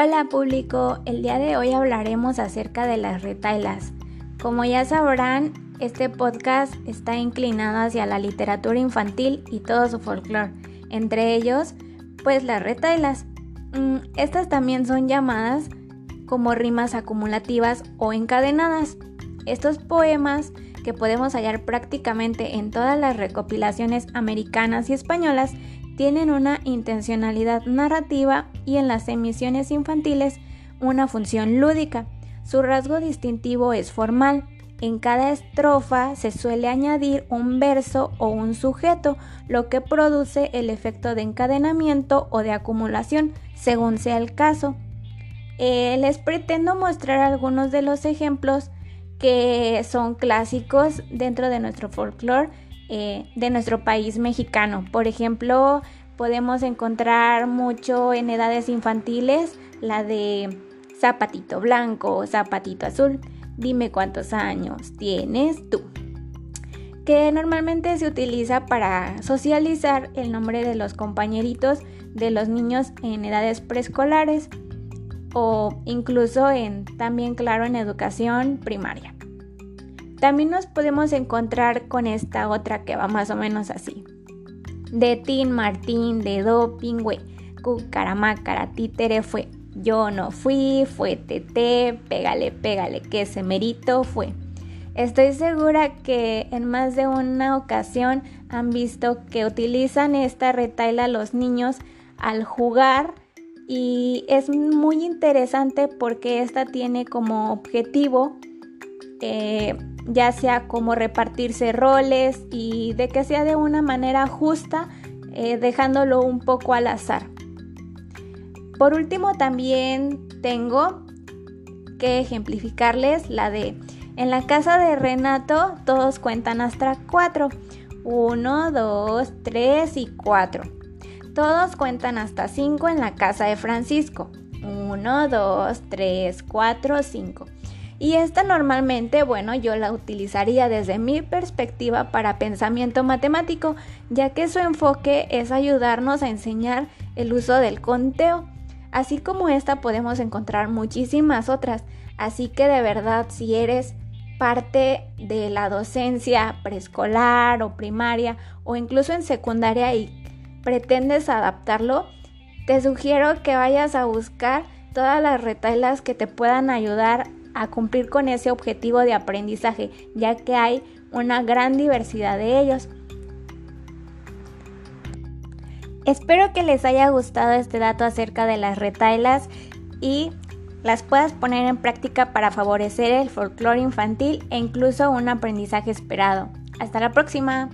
Hola público, el día de hoy hablaremos acerca de las retailas. Como ya sabrán, este podcast está inclinado hacia la literatura infantil y todo su folclore, entre ellos, pues las retailas. Mm, estas también son llamadas como rimas acumulativas o encadenadas. Estos poemas que podemos hallar prácticamente en todas las recopilaciones americanas y españolas tienen una intencionalidad narrativa y en las emisiones infantiles una función lúdica. Su rasgo distintivo es formal. En cada estrofa se suele añadir un verso o un sujeto, lo que produce el efecto de encadenamiento o de acumulación, según sea el caso. Eh, les pretendo mostrar algunos de los ejemplos que son clásicos dentro de nuestro folclore eh, de nuestro país mexicano. Por ejemplo, podemos encontrar mucho en edades infantiles la de zapatito blanco, zapatito azul, dime cuántos años tienes tú que normalmente se utiliza para socializar el nombre de los compañeritos de los niños en edades preescolares o incluso en también claro en educación primaria. También nos podemos encontrar con esta otra que va más o menos así. De Tin Martín, de doping, güey. Cucaramácara, títere fue. Yo no fui, fue tete, pégale, pégale, que ese merito fue. Estoy segura que en más de una ocasión han visto que utilizan esta retaila los niños al jugar y es muy interesante porque esta tiene como objetivo eh, ya sea como repartirse roles y de que sea de una manera justa, eh, dejándolo un poco al azar. Por último, también tengo que ejemplificarles la de en la casa de Renato todos cuentan hasta cuatro. Uno, dos, tres y cuatro. Todos cuentan hasta cinco en la casa de Francisco. Uno, dos, tres, cuatro, cinco. Y esta normalmente, bueno, yo la utilizaría desde mi perspectiva para pensamiento matemático, ya que su enfoque es ayudarnos a enseñar el uso del conteo. Así como esta podemos encontrar muchísimas otras, así que de verdad si eres parte de la docencia preescolar o primaria o incluso en secundaria y pretendes adaptarlo, te sugiero que vayas a buscar todas las retailas que te puedan ayudar a cumplir con ese objetivo de aprendizaje, ya que hay una gran diversidad de ellos. Espero que les haya gustado este dato acerca de las retailas y las puedas poner en práctica para favorecer el folclore infantil e incluso un aprendizaje esperado. Hasta la próxima.